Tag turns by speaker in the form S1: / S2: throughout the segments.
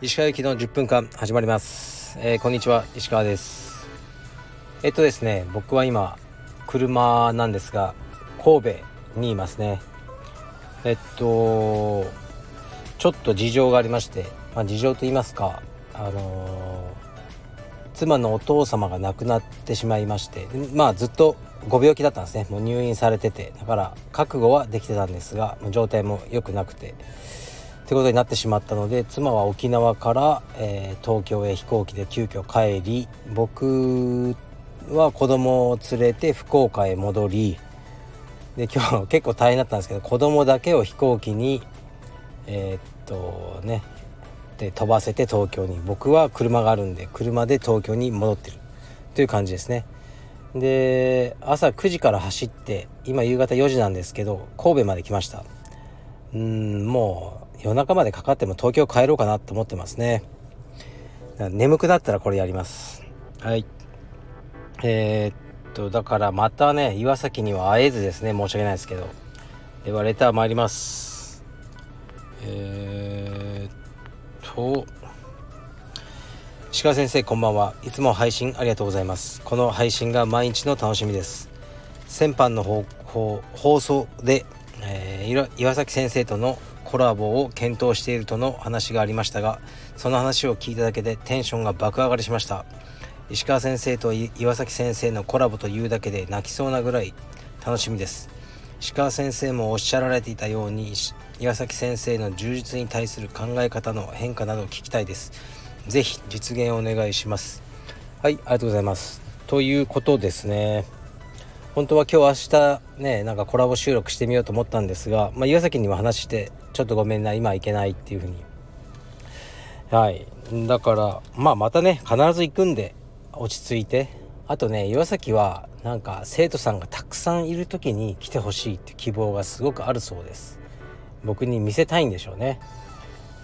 S1: 石川行きの10分間始まります、えー、こんにちは石川です。えっとですね僕は今車なんですが神戸にいますね。えっとちょっと事情がありまして、まあ、事情と言いますかあのー、妻のお父様が亡くなってしまいましてまあずっとご病気だったんですね。もう入院されてて。だから覚悟はできてたんですが状態も良くなくて。ってことになってしまったので妻は沖縄から、えー、東京へ飛行機で急遽帰り僕は子供を連れて福岡へ戻りで今日結構大変だったんですけど子供だけを飛行機にえー、っとねで飛ばせて東京に。僕は車があるんで車で東京に戻ってる。という感じですね。で朝9時から走って今夕方4時なんですけど神戸まで来ました。うんもう夜中までかかっても東京帰ろうかなと思ってますね。眠くなったらこれやります。はい。えー、っとだからまたね岩崎には会えずですね申し訳ないですけど。ではレター参ります。えー、っと鹿先生こんばんは。いつも配信ありがとうございます。この配信が毎日の楽しみです。先般の放送で、えー、岩崎先生とのコラボを検討しているとの話がありましたがその話を聞いただけでテンションが爆上がりしました。石川先生と岩崎先生のコラボというだけで泣きそうなぐらい楽しみです。石川先生もおっしゃられていたように岩崎先生の充実に対する考え方の変化などを聞きたいです。是非実現お願いします。はいありがとうございます。ということですね。本当は今日明日ねなんかコラボ収録してみようと思ったんですが、まあ、岩崎にも話してちょっとごめんな今行けないっていう風に。はい。だからまあまたね必ず行くんで落ち着いて。あとね岩崎はなんか生徒さんがたくさんいる時に来てほしいって希望がすごくあるそうです。僕に見せたいんでしょうね。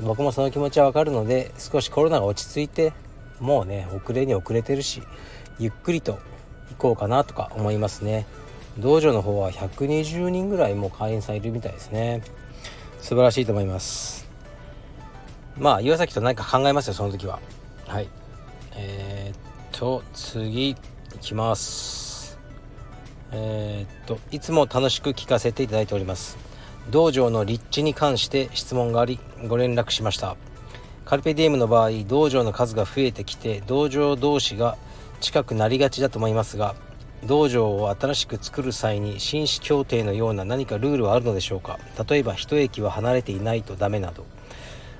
S1: 僕もその気持ちはわかるので少しコロナが落ち着いてもうね遅れに遅れてるしゆっくりと行こうかなとか思いますね。道場の方は120人ぐらいもう会員さんいるみたいですね。素晴らしいと思います。まあ岩崎と何か考えますよその時は。はい。えー、っと次いきます。えー、っといつも楽しく聞かせていただいております。道場の立地に関して質問がありご連絡しました。カルペディエムの場合道場の数が増えてきて道場同士が近くなりがちだと思いますが道場を新しく作る際に紳士協定のような何かルールはあるのでしょうか。例えば一駅は離れていないとダメなど。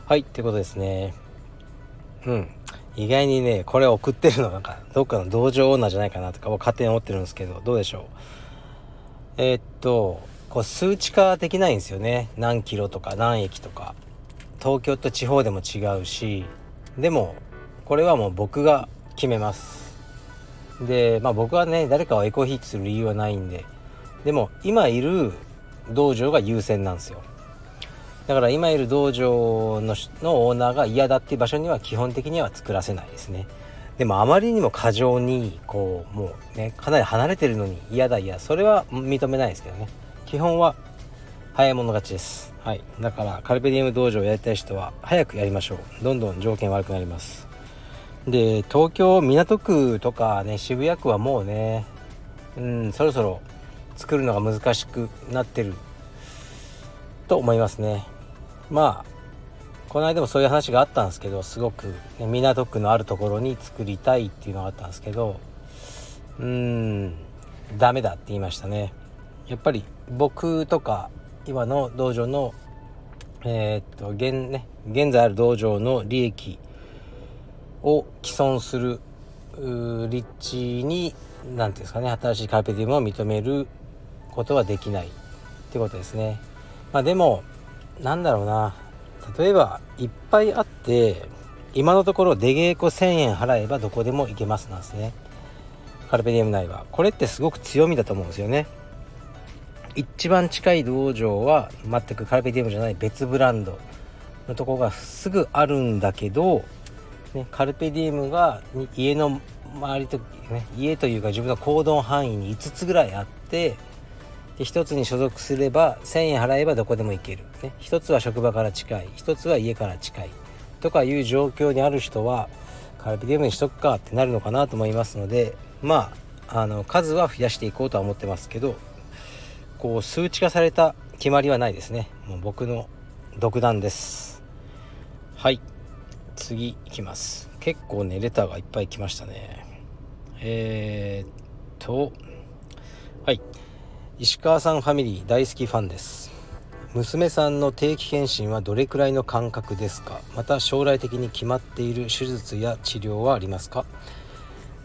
S1: はいってことですね。うん。意外にねこれ送ってるのなんかどっかの道場オーナーじゃないかなとか勝手に思ってるんですけどどうでしょう。えー、っとこう数値化できないんですよね。何キロとか何駅とか。東京と地方でも違うし。でもこれはもう僕が決めます。でまあ僕はね誰かをエコひいきする理由はないんで。でも今いる道場が優先なんですよ。だから今いる道場ののオーナーが嫌だっていう場所には基本的には作らせないですね。でもあまりにも過剰にこうもうねかなり離れてるのに嫌だ嫌それは認めないですけどね。基本は早い者勝ちです。はい。だからカルペディウム道場をやりたい人は早くやりましょう。どんどん条件悪くなります。で東京港区とかね渋谷区はもうねうんそろそろ作るのが難しくなってる。と思いますね。まあこの間もそういう話があったんですけどすごく、ね、港区のあるところに作りたいっていうのがあったんですけどうーんダメだって言いましたね。やっぱり僕とか今の道場のえー、っと現ね現在ある道場の利益を既存する立地に何ていうんですかね新しいカーペディウムを認めることはできないってことですね。まあ、でもなんだろうな。例えばいっぱいあって今のところ出稽古1000円払えばどこでも行けますなんですね。カルペディウム内は。これってすごく強みだと思うんですよね。一番近い道場は全くカルペディウムじゃない別ブランドのとこがすぐあるんだけどね、カルペディウムが家の周りと、ね、家というか自分の行動範囲に5つぐらいあってで1つに所属すれば1,000円払えばどこでも行ける、ね、1つは職場から近い。1つは家から近い。とかいう状況にある人はカルピディウムにしとくかってなるのかなと思いますのでまああの数は増やしていこうとは思ってますけどこう数値化された決まりはないですね。もう僕の独断です。はい。次いきます。結構ねレターがいっぱい来ましたね。えー、っと。はい。石川さんファミリー大好きファンです。娘さんの定期検診はどれくらいの間隔ですか？また将来的に決まっている手術や治療はありますか？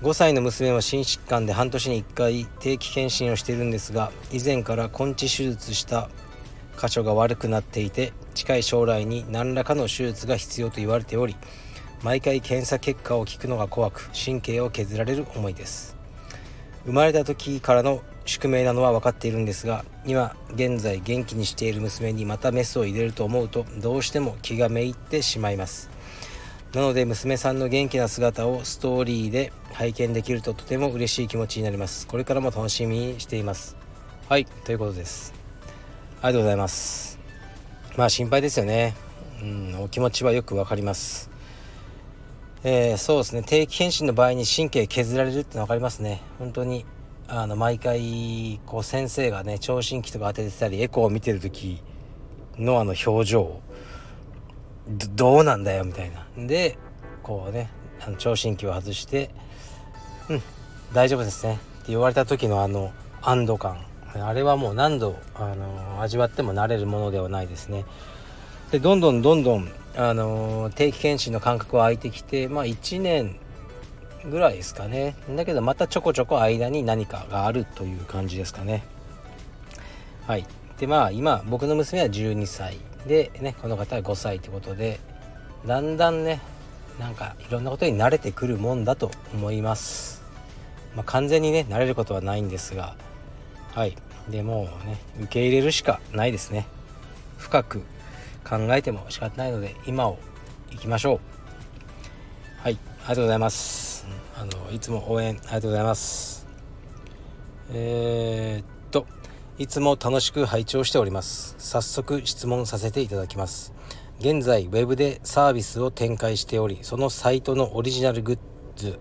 S1: 5歳の娘は心疾患で半年に1回定期検診をしているんですが以前から根治手術した箇所が悪くなっていて近い将来に何らかの手術が必要と言われており毎回検査結果を聞くのが怖く神経を削られる思いです。生まれた時からの宿命なのは分かっているんですが今現在元気にしている娘にまたメスを入れると思うとどうしても気がめいってしまいます。なので娘さんの元気な姿をストーリーで拝見できるととても嬉しい気持ちになります。これからも楽しみにしています。はい。ということです。ありがとうございます。まあ心配ですよね。うんお気持ちはよくわかります。えー、そうですね。定期検診の場合に神経削られるっての分かりますね。本当にあの毎回こう先生がね聴診器とか当ててたりエコーを見てる時のあの表情どうなんだよみたいな。でこうねあの聴診器を外して「うん大丈夫ですね」って言われた時のあの安堵感。あれはもう何度あの味わっても慣れるものではないですね。でどんどんどんどんあの定期検診の間隔は空いてきてまあ1年ぐらいですかね。だけどまたちょこちょこ間に何かがあるという感じですかね。はい。でまあ今僕の娘は12歳。でねこの方は5歳ってことでだんだんねなんかいろんなことに慣れてくるもんだと思います。まあ、完全にね慣れることはないんですがはい。でもね受け入れるしかないですね。深く考えても仕方ないので今を行きましょう。はい。ありがとうございます。あのいつも応援ありがとうございます。えー、っいつも楽しく拝聴しております。早速質問させていただきます。現在 web でサービスを展開しておりそのサイトのオリジナルグッズ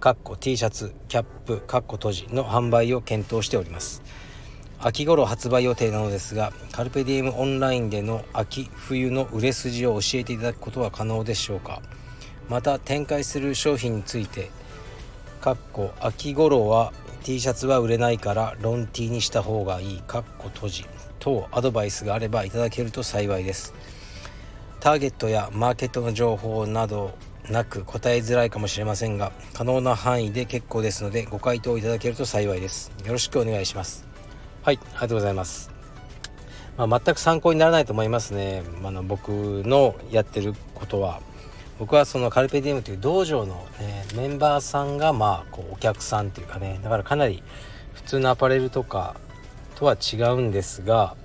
S1: かっこ T シャツキャップかっこ閉じの販売を検討しております。秋頃発売予定なのですがカルペディウムオンラインでの秋冬の売れ筋を教えていただくことは可能でしょうか。また展開する商品についてかっこ秋頃は T シャツは売れないからロン T にした方がいいかっこ閉じ等アドバイスがあればいただけると幸いです。ターゲットやマーケットの情報などなく答えづらいかもしれませんが可能な範囲で結構ですのでご回答いただけると幸いです。よろしくお願いします。はいありがとうございます。まあ、全く参考にならないと思いますね、あの僕のやってることは。僕はそのカルペディウムという道場の、ね、メンバーさんがまあこうお客さんっていうかねだからかなり普通のアパレルとかとは違うんですが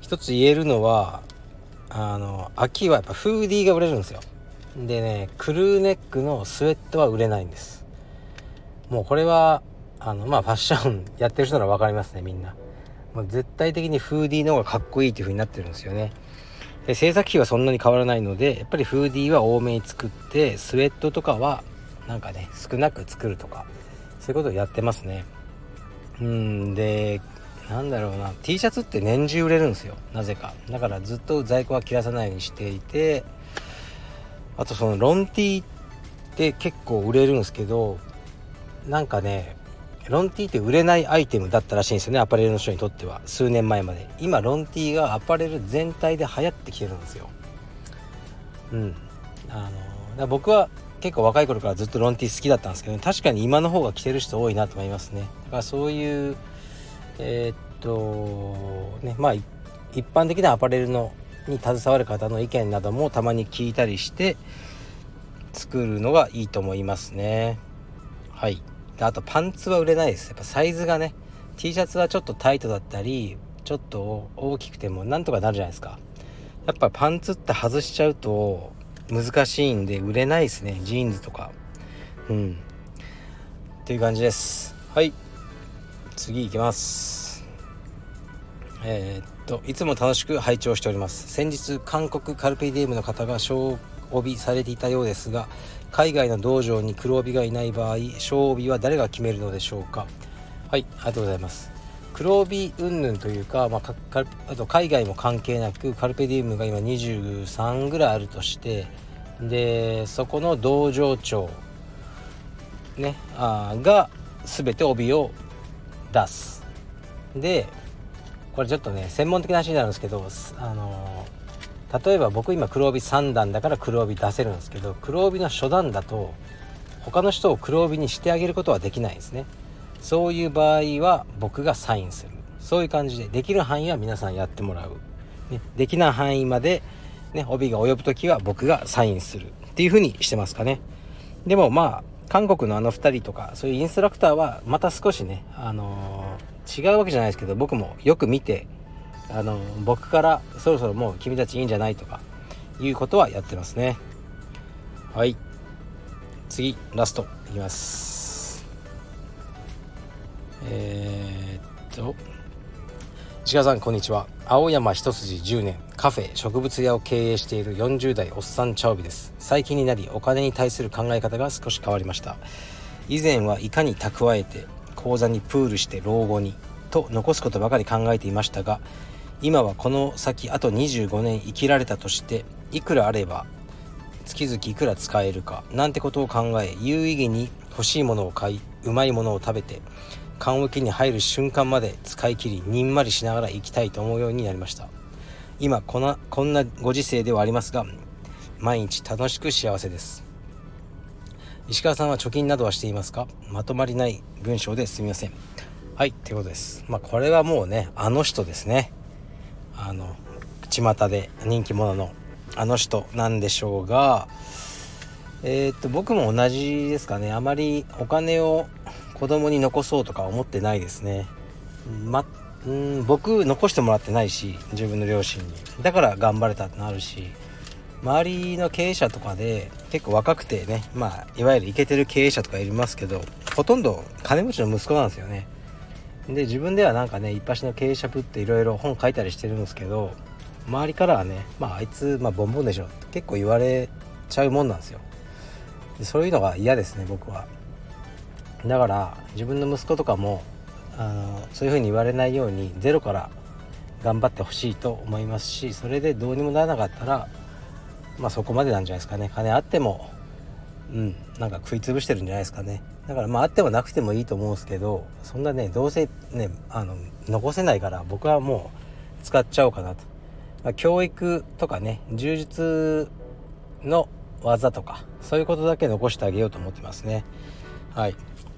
S1: 一つ言えるのはあの秋はやっぱフーディーが売れるんですよ。でねクルーネックのスウェットは売れないんです。もうこれはあのまあファッションやってる人なら分かりますねみんな。もう絶対的にフーディーの方がかっこいいっていう風になってるんですよね。で制作費はそんなに変わらないのでやっぱりフーディーは多めに作ってスウェットとかはなんかね少なく作るとかそういうことをやってますね。うんでなんだろうな。T シャツって年中売れるんですよ。なぜか。だからずっと在庫は切らさないようにしていてあとそのロン T って結構売れるんですけどなんかねロンティーって売れないアイテムだったらしいんですよねアパレルの人にとっては。数年前まで。今ロンティーがアパレル全体で流行ってきてるんですよ。うん。あの僕は結構若い頃からずっとロンティー好きだったんですけど、ね、確かに今の方が着てる人多いなと思いますね。だからそういうえー、っとねまあ一般的なアパレルのに携わる方の意見などもたまに聞いたりして作るのがいいと思いますね。はい。であとパンツは売れないです。やっぱサイズがね T シャツはちょっとタイトだったりちょっと大きくてもなんとかなるじゃないですか。やっぱパンツって外しちゃうと難しいんで売れないですね。ジーンズとか。うん。っていう感じです。はい。次いきます。えー、っといつも楽しく拝聴しております。先日韓国カルペディエムの方が小帯されていたようですが海外の道場に黒帯がいない場合小帯は誰が決めるのでしょうか？はいありがとうございます。黒帯云々というか、まあ、あと海外も関係なくカルペディウムが今23ぐらいあるとしてでそこの道場長ねあが全て帯を出す。でこれちょっとね専門的な話になるんですけどあの例えば僕今黒帯3段だから黒帯出せるんですけど黒帯の初段だと他の人を黒帯にしてあげることはできないですね。そういう場合は僕がサインする。そういう感じでできる範囲は皆さんやってもらう、ね、できない範囲まで、ね、帯が及ぶ時は僕がサインする。っていう風にしてますかね。でもまあ韓国のあの2人とかそういうインストラクターはまた少しね、あのー、違うわけじゃないですけど僕もよく見て、あの、僕からそろそろもう君たちいいんじゃないとかいうことはやってますね。はい。次ラストいきます。えー、っと石川さんこんにちは。青山一筋10年カフェ植物屋を経営している40代おっさん茶帯です。最近になりお金に対する考え方が少し変わりました。以前はいかに蓄えて口座にプールして老後にと残すことばかり考えていましたが今はこの先あと25年生きられたとしていくらあれば月々いくら使えるかなんてことを考え有意義に欲しいものを買いうまいものを食べて棺桶に入る瞬間まで使い切りにんまりしながら生きたいと思うようになりました。今こなこんなご時世ではありますが毎日楽しく幸せです。石川さんは貯金などはしていますか？まとまりない文章ですみません。はいということです。まあこれはもうねあの人ですね。あの巷で人気者のあの人なんでしょうがえー、っと僕も同じですかね。あまりお金を子供に残そうとか思ってないですね。ま、ん僕残してもらってないし自分の両親に。だから頑張れたってなるし周りの経営者とかで結構若くてねまあいわゆるイケてる経営者とかいますけどほとんど金持ちの息子なんですよね。で自分ではなんかね一発の経営者ぶっていろいろ本書いたりしてるんですけど周りからはねまああいつまあボンボンでしょって結構言われちゃうもんなんですよ。でそういうのが嫌ですね僕は。だから自分の息子とかもあのそういうふうに言われないようにゼロから頑張ってほしいと思いますしそれでどうにもならなかったらまあそこまでなんじゃないですかね。金あってもうん。なんか食い潰してるんじゃないですかね。だからまああってもなくてもいいと思うんですけどそんなねどうせねあの残せないから僕はもう使っちゃおうかなと、まあ、教育とかね充実の技とかそういうことだけ残してあげようと思ってますね。はい。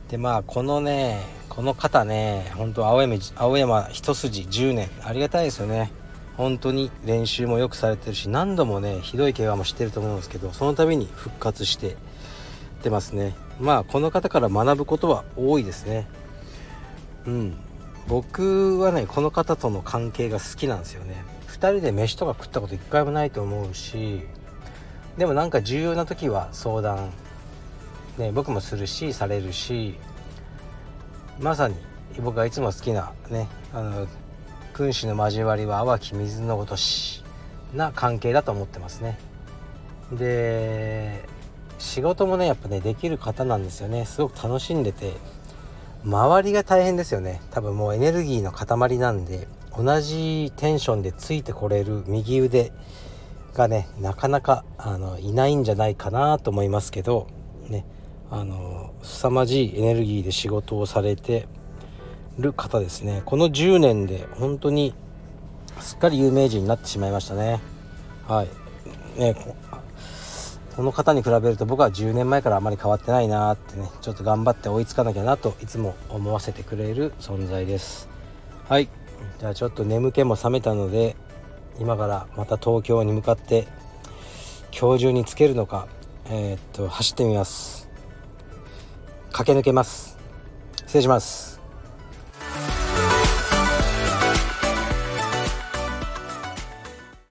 S1: でまあこのねこの方ね本当青山青山一筋10年。ありがたいですよね。本当に練習もよくされてるし何度もねひどい怪我もしてると思うんですけどその度に復活しててますね。まあこの方から学ぶことは多いですね。うん。僕はねこの方との関係が好きなんですよね。2人で飯とか食ったこと一回もないと思うしでもなんか重要な時は相談。ね、僕もするしされるしまさに僕がいつも好きなねあの君主の交わりは淡き水のごとしな関係だと思ってますね。で仕事もねやっぱねできる方なんですよね。すごく楽しんでて周りが大変ですよね。多分もうエネルギーの塊なんで同じテンションでついてこれる右腕がねなかなかあのいないんじゃないかなと思いますけどねあの凄まじいエネルギーで仕事をされてる方ですね。この10年で本当にすっかり有名人になってしまいましたね。はい。ねこの方に比べると僕は10年前からあまり変わってないなってねちょっと頑張って追いつかなきゃなといつも思わせてくれる存在です。はい。じゃあちょっと眠気も覚めたので今からまた東京に向かって今日中につけるのかえー、っと走ってみます。駆け抜けます。失礼します。